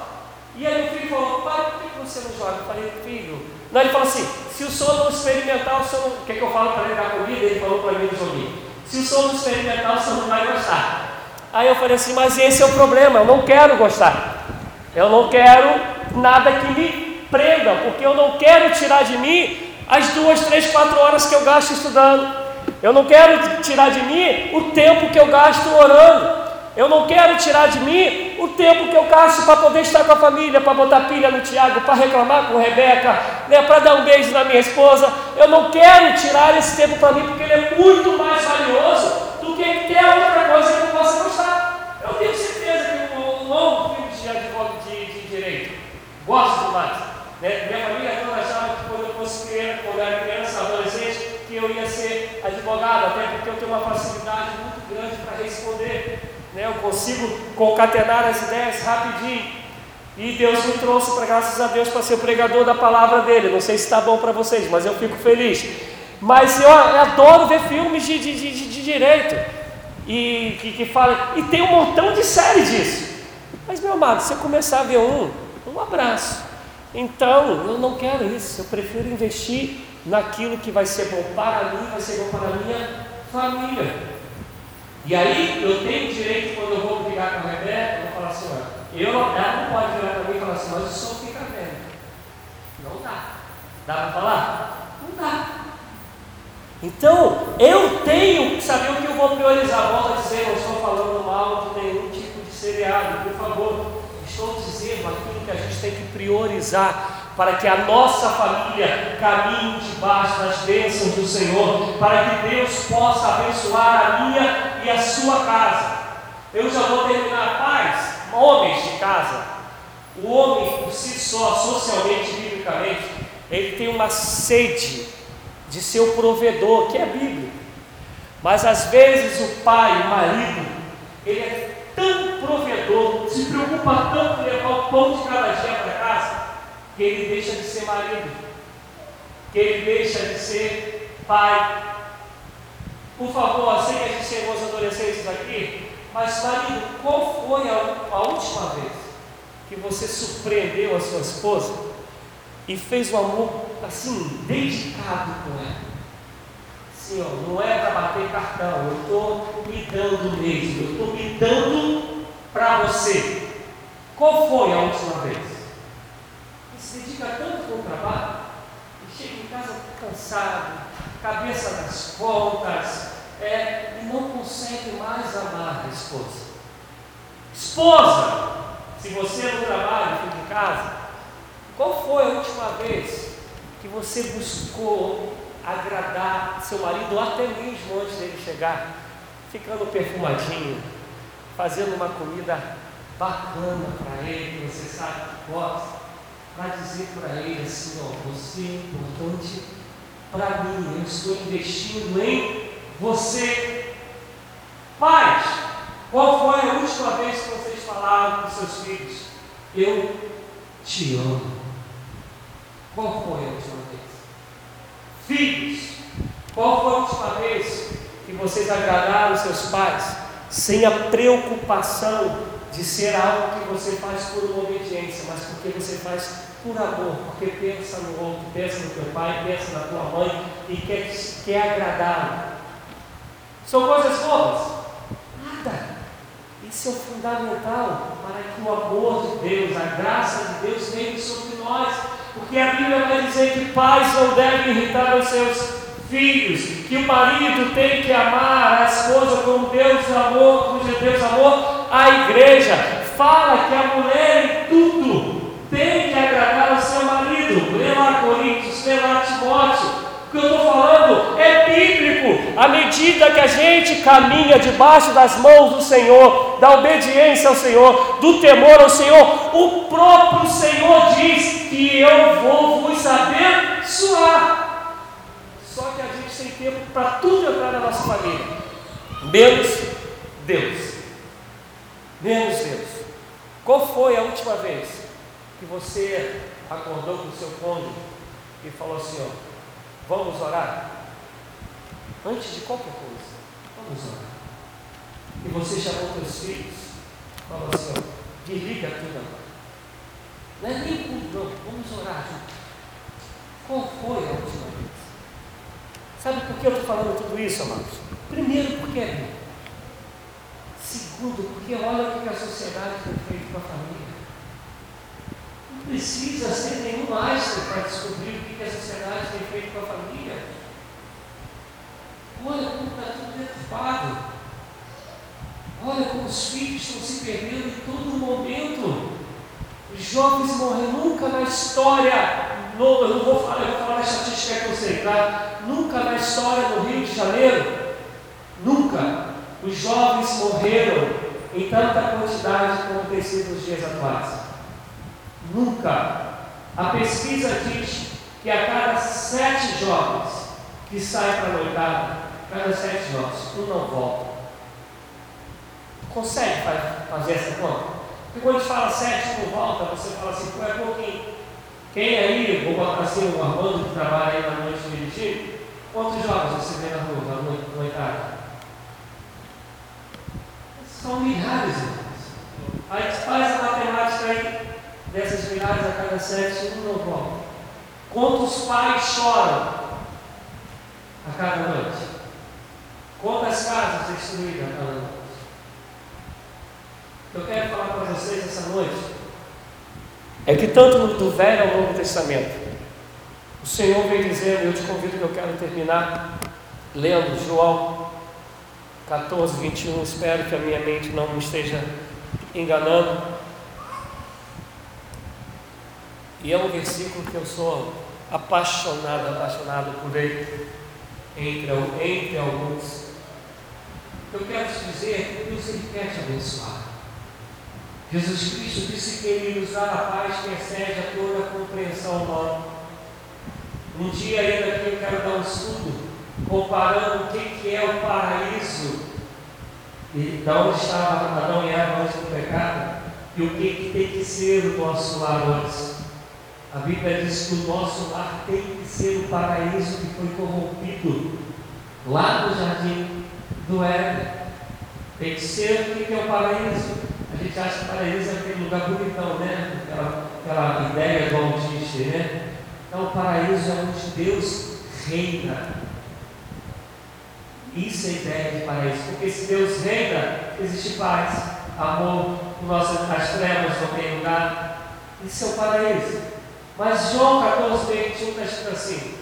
E aí o filho falou, pai, por que você não joga? Eu falei, filho. Não, ele falou assim, se o senhor não experimentar, o não... O que, é que eu falo para ele dar comida? Ele falou para mim no joguinho. Se o senhor não experimentar, o senhor não vai gostar. Aí eu falei assim, mas esse é o problema, eu não quero gostar. Eu não quero nada que me prenda, porque eu não quero tirar de mim as duas, três, quatro horas que eu gasto estudando. Eu não quero tirar de mim o tempo que eu gasto orando. Eu não quero tirar de mim o tempo que eu gasto para poder estar com a família, para botar pilha no Tiago, para reclamar com Rebeca, né, para dar um beijo na minha esposa. Eu não quero tirar esse tempo para mim, porque ele é muito mais valioso do que qualquer outra coisa que eu possa gostar. Eu tenho certeza que um longo filme de advogado de, de direito gosto demais. Né? Minha família toda achava que quando eu fosse criança, quando eu era criança, adolescente, que eu ia ser advogado, até porque eu tenho uma facilidade muito grande para responder né? eu consigo concatenar as ideias rapidinho. E Deus me trouxe, para graças a Deus, para ser pregador da palavra dele. Não sei se está bom para vocês, mas eu fico feliz. Mas eu, eu adoro ver filmes de, de, de, de direito. E que, que fala. E tem um montão de série disso. Mas, meu amado, se eu começar a ver um, um abraço. Então, eu não quero isso. Eu prefiro investir naquilo que vai ser bom para mim, vai ser bom para a minha família. E aí eu tenho direito, quando eu vou brigar com a Rebeca, eu vou falar assim, olha, eu, ela não pode virar para mim e falar assim, mas o som fica vendo. Não dá. Dá para falar? Não dá. Então, eu tenho que saber o que eu vou priorizar. Volto a dizer, não estou falando mal de nenhum tipo de seriado, por favor. Estou dizendo aquilo que a gente tem que priorizar para que a nossa família caminhe debaixo das bênçãos do Senhor, para que Deus possa abençoar a minha e a sua casa. Eu já vou terminar, paz, homens de casa. O homem por si só, socialmente, biblicamente, ele tem uma sede de ser o provedor, que é Bíblia. Mas às vezes o pai, o marido, ele é tão provedor, se preocupa tanto em levar o pão de cada dia para casa, que ele deixa de ser marido, que ele deixa de ser pai. Por favor, sei que a gente alguns adolescentes aqui, mas marido, qual foi a, a última vez que você surpreendeu a sua esposa e fez um amor assim, dedicado com ela? Sim, ó, não é para bater cartão, eu estou me dando mesmo, eu estou me dando para você. Qual foi a última vez? se dedica tanto com o trabalho e chega em casa cansado, cabeça nas contas, é, e não consegue mais amar a esposa. Esposa, se você não trabalha, fica em casa, qual foi a última vez que você buscou agradar seu marido, até mesmo antes dele chegar, ficando perfumadinho, fazendo uma comida bacana para ele, que você sabe que gosta? para dizer para ele assim: ó, você é importante para mim, eu estou investindo em você. Pais, Qual foi a última vez que vocês falaram com seus filhos? Eu te amo. Qual foi a última vez? Filhos, qual foi a última vez que vocês agradaram seus pais sem a preocupação de ser algo que você faz por uma obediência, mas porque você faz por amor, porque pensa no outro, pensa no teu pai, pensa na tua mãe e quer, quer agradá-lo. São coisas boas? Nada. Isso é fundamental para que o amor de Deus, a graça de Deus venha sobre nós. Porque a Bíblia vai dizer que pais não devem irritar os seus filhos, que o marido tem que amar a esposa como Deus amou, como Deus amou a igreja. Fala que a mulher em tudo tem que agradar ao seu marido. Lê lá Coríntios, lê lá Timóteo que eu estou falando é bíblico. À medida que a gente caminha debaixo das mãos do Senhor, da obediência ao Senhor, do temor ao Senhor, o próprio Senhor diz que eu vou vos abençoar. Só que a gente tem tempo para tudo entrar na nossa família, menos Deus. Menos Deus. Qual foi a última vez que você acordou com o seu cônjuge e falou assim: ó, Vamos orar? Antes de qualquer coisa, vamos orar. E você chamou seus filhos, falou assim: ó, desliga tudo agora. Não é nem culto, não. Vamos orar junto. Qual foi a última vez? Sabe por que eu estou falando tudo isso, amados? Primeiro, porque é bom. Segundo, porque olha o que a sociedade tem feito com a família precisa ser nenhum Einstein para descobrir o que a sociedade tem feito com a família. Olha como está tudo deturpado. Olha como os filhos estão se perdendo em todo momento. Jovens morrem nunca na história. No, eu não vou falar, eu vou falar estatística que eu sei, tá? Nunca na história do Rio de Janeiro, nunca os jovens morreram em tanta quantidade como tem sido nos dias atuais. Nunca. A pesquisa diz que a cada sete jovens que saem para a noitada, cada sete jovens, um não volta. Consegue fazer essa conta? Porque quando a gente fala sete não volta, você fala assim, é pouquinho. Quem aí, vou botar assim, um Armando que trabalha aí na noite dirigindo, quantos jovens você vê na rua, na noitada? São milhares, irmãos. Aí faz a matemática aí, dessas milhares a cada sete, um não volta. Quantos pais choram a cada noite? Quantas casas destruídas cada? Eu quero falar para vocês essa noite é que tanto do Velho ao Novo Testamento, o Senhor vem dizendo, eu te convido que eu quero terminar lendo João 14, 21, espero que a minha mente não me esteja enganando. E é um versículo que eu sou apaixonado, apaixonado por ele, entre, entre alguns. Eu quero te dizer que Deus ele quer te abençoar. Jesus Cristo disse que ele nos dá a paz que excede a toda a compreensão humana. Um dia ainda aqui eu quero dar um estudo comparando o que, é o paraíso e da onde estava Adão e Eva antes do pecado e o que, que tem que ser o nosso lar antes. A Bíblia diz que o nosso lar tem que ser o paraíso que foi corrompido lá no jardim do Éden. Ser o que é o paraíso. A gente acha que o paraíso é aquele lugar bonitão, né? Aquela, aquela ideia do Disney, né? Então, o paraíso é onde Deus reina. Isso é a ideia de paraíso. Porque se Deus reina, existe paz, amor, as trevas não têm lugar. Isso é o paraíso. Mas João 14, 21 está escrito assim: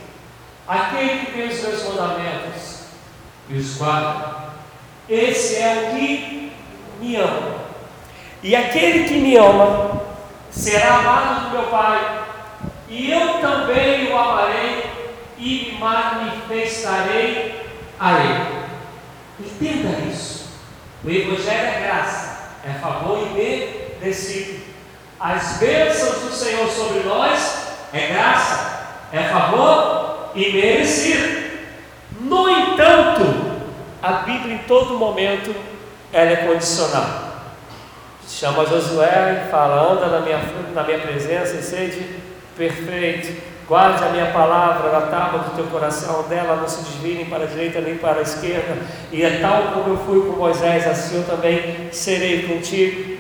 Aquele que tem os meus mandamentos os guarda, esse é o que me ama. E aquele que me ama será amado do meu Pai, e eu também o amarei e me manifestarei a ele. Entenda isso. O Evangelho é graça, é favor e merecido. As bênçãos do Senhor sobre nós é graça, é favor e merecido. No entanto, a Bíblia em todo momento ela é condicional. Chama Josué e fala: anda na minha, na minha presença e sede perfeito. Guarde a minha palavra na tábua do teu coração, dela não se desviem para a direita nem para a esquerda. E é tal como eu fui com Moisés, assim eu também serei contigo.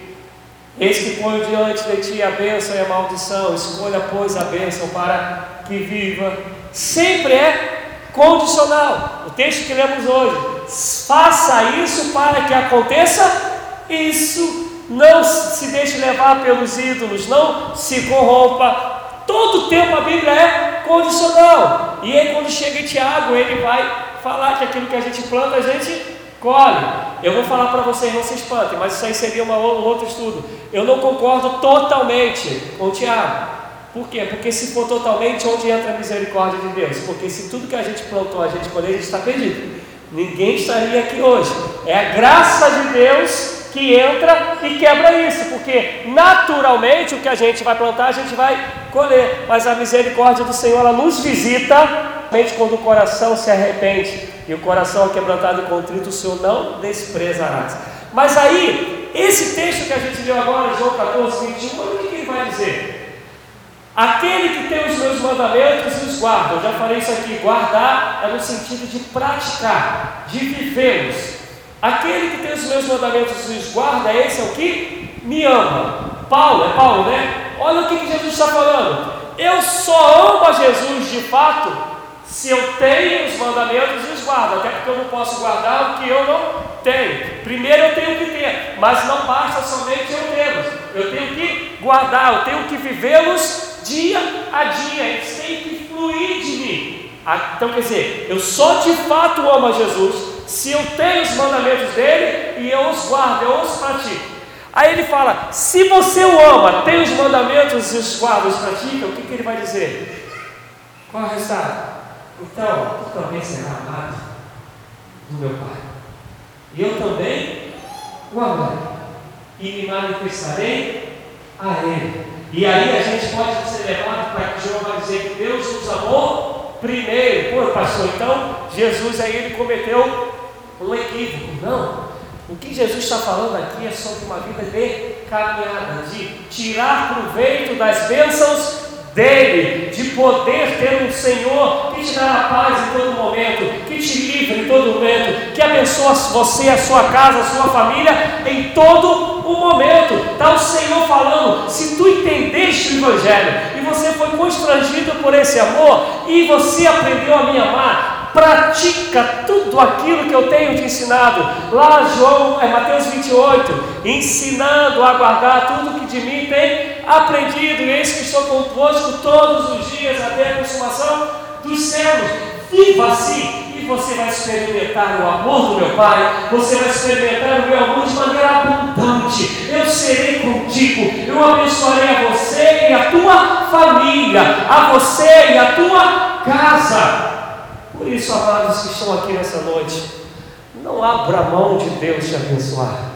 Eis que ponho diante de ti a bênção e a maldição. Escolha, pois, a bênção para que viva. Sempre é condicional. O texto que lemos hoje. Faça isso para que aconteça isso. Não se deixe levar pelos ídolos. Não se corrompa. Todo tempo a Bíblia é condicional. E aí, quando chega em Tiago, ele vai falar que aquilo que a gente planta, a gente colhe. Eu vou falar para vocês, não se espantem, mas isso aí seria uma, um outro estudo. Eu não concordo totalmente com Tiago. Por quê? Porque se for totalmente, onde entra a misericórdia de Deus? Porque se tudo que a gente plantou, a gente colher, a gente está perdido. Ninguém estaria aqui hoje. É a graça de Deus que entra e quebra isso, porque naturalmente o que a gente vai plantar, a gente vai colher, mas a misericórdia do Senhor ela nos visita quando o coração se arrepende e o coração quebrantado e contrito, o Senhor não desprezará. Mas aí, esse texto que a gente leu agora, João 14, 21, olha o que ele vai dizer. Aquele que tem os meus mandamentos e os guarda, eu já falei isso aqui, guardar é no sentido de praticar, de vivê-los. Aquele que tem os meus mandamentos e os guarda, esse é o que me ama. Paulo, é Paulo, né? Olha o que, que Jesus está falando. Eu só amo a Jesus de fato se eu tenho os mandamentos e os guardo, até porque eu não posso guardar o que eu não tenho. Primeiro eu tenho que ter, mas não basta somente eu tê-los. Eu tenho que guardar, eu tenho que vivê-los dia a dia, eles têm que fluir de mim. Ah, então quer dizer, eu só de fato amo a Jesus se eu tenho os mandamentos dele e eu os guardo, eu os pratico. Aí ele fala: se você o ama, tem os mandamentos e os guarda, os pratica, o que, que ele vai dizer? Qual é o resultado? Então, tu também será amado do meu Pai. E eu também o amarei. E me manifestarei a Ele. E aí a gente pode ser levado para que João vai dizer que Deus nos amou primeiro. Pô, pastor, então Jesus aí ele cometeu um equívoco. Não. O que Jesus está falando aqui é sobre uma vida de caminhada, de tirar proveito das bênçãos dele, de poder ter um Senhor que te a paz em todo momento, que te livra em todo momento, que abençoa você, a sua casa, a sua família em todo o momento. Está o Senhor falando: se tu entendeste o Evangelho e você foi constrangido por esse amor e você aprendeu a me amar, pratica tudo aquilo que eu tenho te ensinado. Lá, João, é Mateus 28, ensinando a guardar tudo que de mim tem aprendido. E eis que estou convosco todos os dias até a consumação dos céus. Viva assim, e você vai experimentar o amor do meu Pai, você vai experimentar o meu amor de maneira abundante. Eu serei contigo, eu abençoarei a você e a tua família, a você e a tua casa. Por isso, amados que estão aqui nessa noite, não abra mão de Deus te abençoar.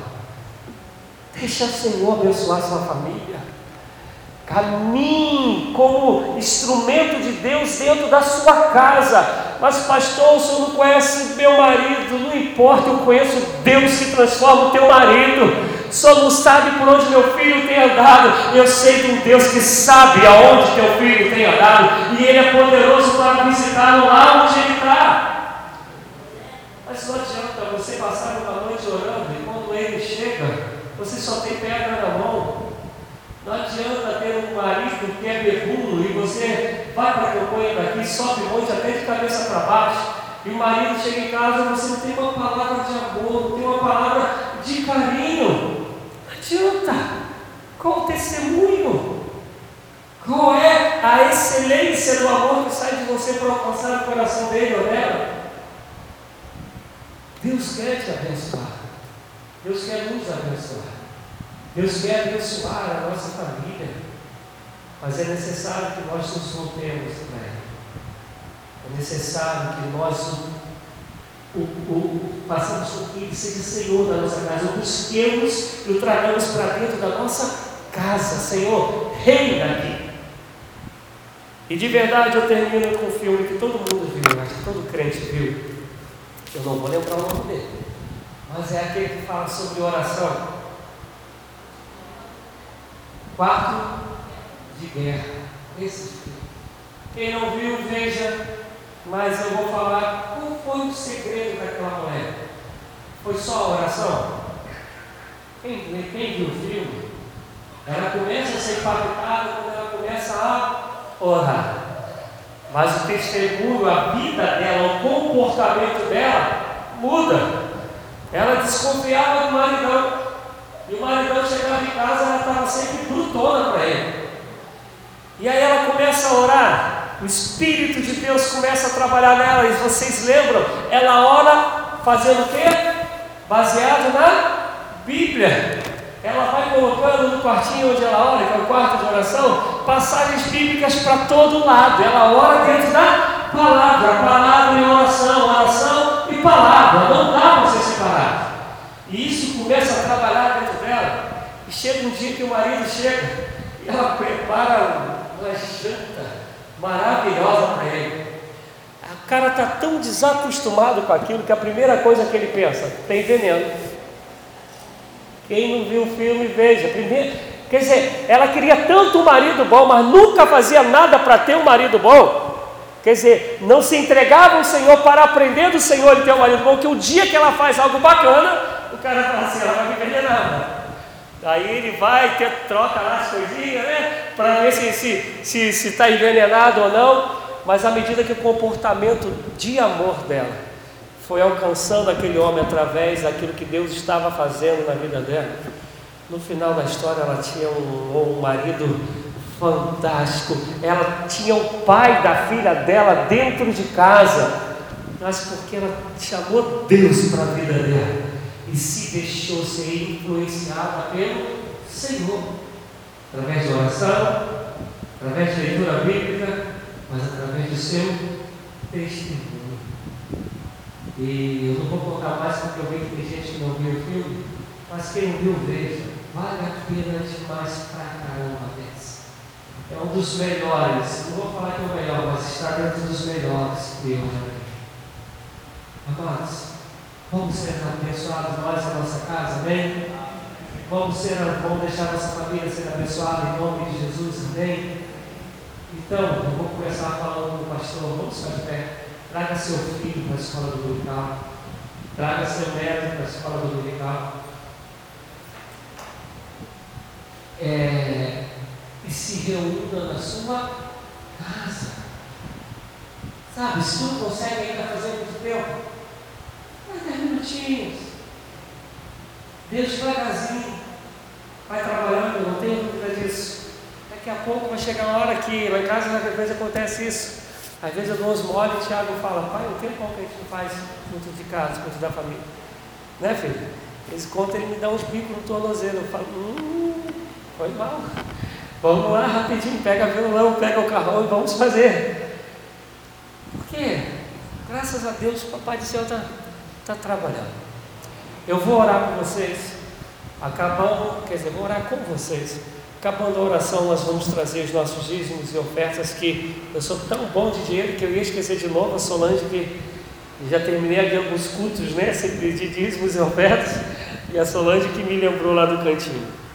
Deixa o Senhor abençoar sua família. Caminhe como instrumento de Deus dentro da sua casa. Mas, pastor, o senhor não conhece meu marido. Não importa, eu conheço Deus que transforma o teu marido. Só não sabe por onde meu filho tem andado. Eu sei de um Deus que sabe aonde teu filho tem andado. E Ele é poderoso para visitá-lo lá onde ele está. Mas não adianta você passar uma noite orando e quando ele chega, você só tem pedra na mão. Não adianta ter um marido que é bebuno e você vai para a campanha daqui, sobe monte até de cabeça para baixo. E o marido chega em casa você não tem uma palavra de amor, não tem uma palavra de carinho adianta? Qual o testemunho? Qual é a excelência do amor que sai de você para alcançar o coração dele ou dela? Deus quer te abençoar. Deus quer nos abençoar. Deus quer abençoar a nossa família. Mas é necessário que nós nos voltemos para Ele. É necessário que nós o, o, com que seja Senhor da nossa casa, o busquemos e o tragamos para dentro da nossa casa. Senhor, reina aqui. E de verdade eu termino com um filme que todo mundo viu, acho que todo crente viu. Eu não vou lembrar o nome dele. mas é aquele que fala sobre oração. Quarto de guerra. Esse filme. Quem não viu, veja, mas eu vou falar qual foi o segredo daquela mulher. Foi só a oração? Quem, quem viu o filme? Ela começa a ser impactada quando ela começa a orar. Mas o testemunho, a vida dela, o comportamento dela muda. Ela desconfiava do maridão. E o maridão chegava em casa, ela estava sempre brutona para ele. E aí ela começa a orar. O Espírito de Deus começa a trabalhar nela. E vocês lembram? Ela ora fazendo o quê? Baseado na Bíblia. Ela vai colocando no quartinho onde ela ora, que é o quarto de oração, passagens bíblicas para todo lado. Ela ora dentro da palavra, palavra e oração, oração e palavra. Não dá para você separar. E isso começa a trabalhar dentro dela. E chega um dia que o marido chega e ela prepara uma janta maravilhosa para ele. O cara está tão desacostumado com aquilo que a primeira coisa que ele pensa, tem veneno. Quem não viu o filme, veja. Primeiro, quer dizer, ela queria tanto um marido bom, mas nunca fazia nada para ter um marido bom. Quer dizer, não se entregava ao Senhor para aprender do Senhor e ter um marido bom, que o dia que ela faz algo bacana, o cara fala assim, ela vai me envenenar. Aí ele vai, ter, troca lá as coisinhas, né? Para ver se está se, se, se tá envenenado ou não. Mas à medida que o comportamento de amor dela foi alcançando aquele homem através daquilo que Deus estava fazendo na vida dela, no final da história ela tinha um, um marido fantástico. Ela tinha o pai da filha dela dentro de casa, mas porque ela chamou Deus para a vida dela e se deixou ser influenciada pelo Senhor, através de oração, através de leitura bíblica, mas através do seu testemunho. E eu não vou colocar mais porque eu vejo que tem gente que não viu o filme, mas quem não viu, veja, vale a pena demais pra caramba dessa. É um dos melhores, não vou falar que é o melhor, mas está dentro dos melhores que eu já vi. Amados, Vamos ser abençoados nós e a nossa casa, amém? Vamos, ser, vamos deixar nossa família ser abençoada em nome de Jesus, amém? Então, eu vou começar falando com o pastor, vamos ficar de pé. Traga seu filho para a escola do dominical. Traga seu neto para a escola do dominical. É, e se reúna na sua casa. Sabe, se não consegue ainda fazer muito tempo, mas 10 minutinhos. Deus devagarzinho. Vai trabalhando, não tenho dúvida disso. Daqui a pouco vai chegar uma hora que lá em casa às vezes acontece isso. Às vezes eu dou uns mole e o Thiago fala, pai, o tempo que a gente não faz junto de casa, junto da família. Né, filho? Eles contam, ele me dá uns bicos no tornozelo. Eu falo, hum, foi mal. Vamos lá rapidinho, pega violão, pega o carrão e vamos fazer. Por quê? Graças a Deus, o Papai do Céu está está trabalhando. Eu vou orar por vocês. Acabando, quer dizer, vou orar com vocês. Acabando a oração, nós vamos trazer os nossos dízimos e ofertas. Que eu sou tão bom de dinheiro que eu ia esquecer de novo a Solange, que já terminei aqui alguns cultos, né? De dízimos e ofertas. E a Solange que me lembrou lá do cantinho.